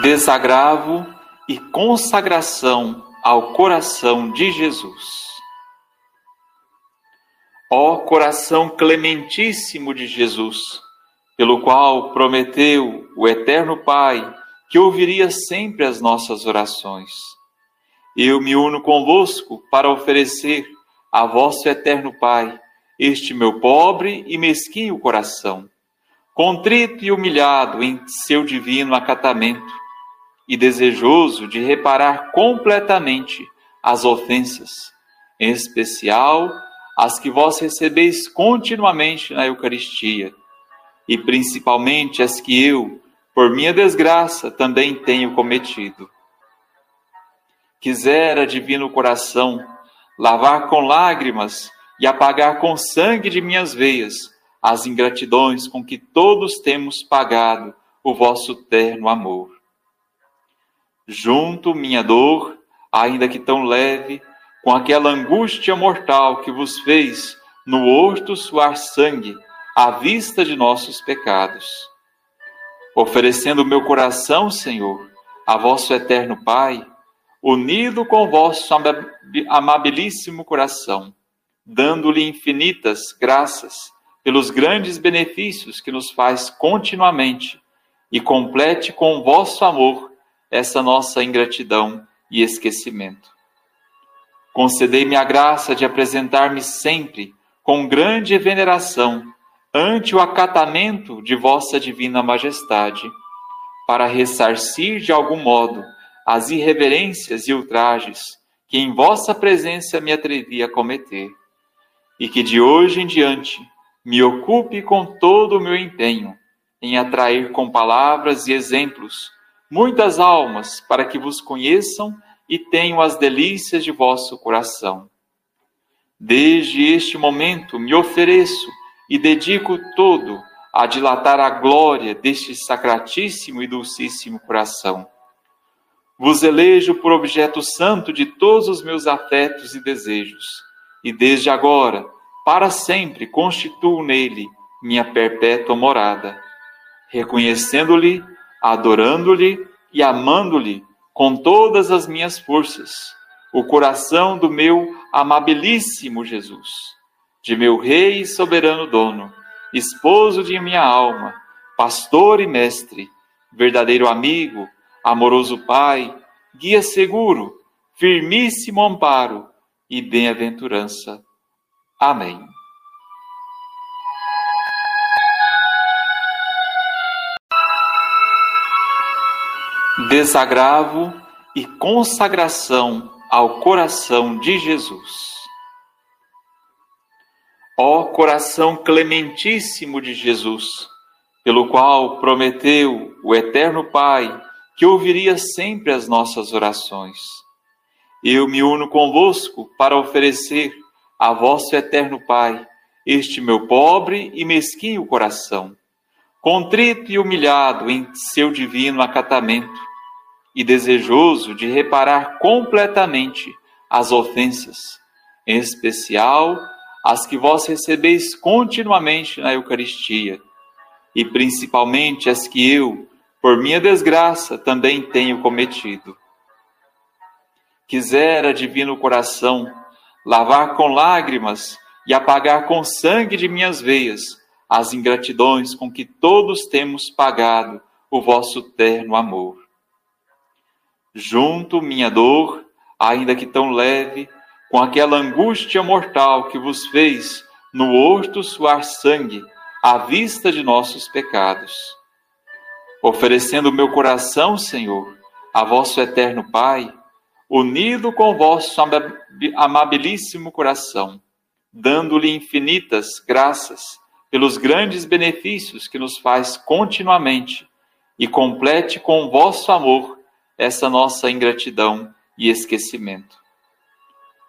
desagravo e consagração ao coração de Jesus. Ó coração clementíssimo de Jesus, pelo qual prometeu o Eterno Pai que ouviria sempre as nossas orações. Eu me uno convosco para oferecer a vosso Eterno Pai este meu pobre e mesquinho coração, contrito e humilhado em seu divino acatamento e desejoso de reparar completamente as ofensas, em especial as que vós recebeis continuamente na Eucaristia, e principalmente as que eu, por minha desgraça, também tenho cometido. Quisera, divino coração, lavar com lágrimas e apagar com sangue de minhas veias as ingratidões com que todos temos pagado o vosso terno amor. Junto minha dor, ainda que tão leve, com aquela angústia mortal que vos fez no horto suar sangue à vista de nossos pecados. Oferecendo meu coração, Senhor, a vosso eterno Pai, unido com vosso amabilíssimo coração, dando-lhe infinitas graças pelos grandes benefícios que nos faz continuamente, e complete com vosso amor essa nossa ingratidão e esquecimento. Concedei-me a graça de apresentar-me sempre com grande veneração ante o acatamento de vossa divina majestade, para ressarcir de algum modo as irreverências e ultrajes que em vossa presença me atrevi a cometer, e que de hoje em diante me ocupe com todo o meu empenho em atrair com palavras e exemplos muitas almas para que vos conheçam e tenham as delícias de vosso coração. Desde este momento me ofereço e dedico todo a dilatar a glória deste sacratíssimo e dulcíssimo coração. Vos elejo por objeto santo de todos os meus afetos e desejos, e desde agora, para sempre, constituo nele minha perpétua morada, reconhecendo-lhe, adorando-lhe e amando-lhe com todas as minhas forças, o coração do meu amabilíssimo Jesus, de meu Rei e soberano dono, esposo de minha alma, pastor e mestre, verdadeiro amigo, amoroso Pai, guia seguro, firmíssimo amparo e bem-aventurança. Amém. Desagravo e consagração ao coração de Jesus. Ó coração clementíssimo de Jesus, pelo qual prometeu o Eterno Pai que ouviria sempre as nossas orações. Eu me uno convosco para oferecer a vosso Eterno Pai este meu pobre e mesquinho coração contrito e humilhado em seu divino acatamento, e desejoso de reparar completamente as ofensas, em especial as que vós recebeis continuamente na Eucaristia, e principalmente as que eu, por minha desgraça, também tenho cometido. Quisera, divino coração, lavar com lágrimas e apagar com sangue de minhas veias as ingratidões com que todos temos pagado o vosso terno amor. Junto minha dor, ainda que tão leve, com aquela angústia mortal que vos fez no horto suar sangue à vista de nossos pecados. Oferecendo meu coração, Senhor, a vosso eterno Pai, unido com vosso amabilíssimo coração, dando-lhe infinitas graças pelos grandes benefícios que nos faz continuamente e complete com vosso amor essa nossa ingratidão e esquecimento.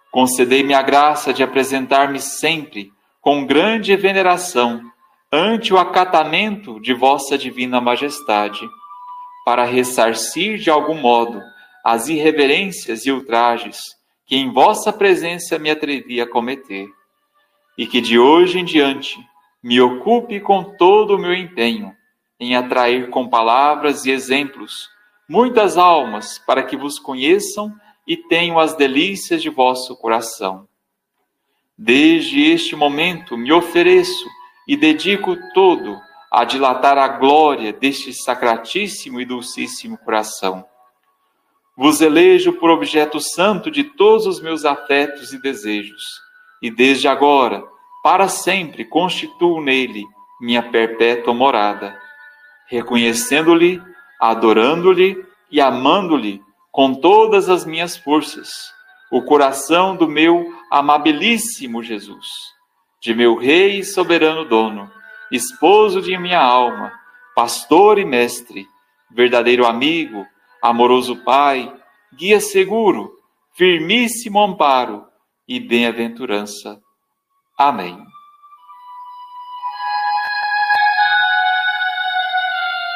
Concedei-me a graça de apresentar-me sempre com grande veneração ante o acatamento de vossa divina majestade, para ressarcir de algum modo as irreverências e ultrajes que em vossa presença me atrevi a cometer, e que de hoje em diante me ocupe com todo o meu empenho em atrair com palavras e exemplos muitas almas para que vos conheçam e tenham as delícias de vosso coração. Desde este momento me ofereço e dedico todo a dilatar a glória deste sacratíssimo e dulcíssimo coração. Vos elejo por objeto santo de todos os meus afetos e desejos, e desde agora, para sempre, constituo nele minha perpétua morada, reconhecendo-lhe, adorando-lhe e amando-lhe com todas as minhas forças, o coração do meu amabilíssimo Jesus, de meu Rei e soberano dono, esposo de minha alma, pastor e mestre, verdadeiro amigo, amoroso Pai, guia seguro, firmíssimo amparo e bem-aventurança. Amém.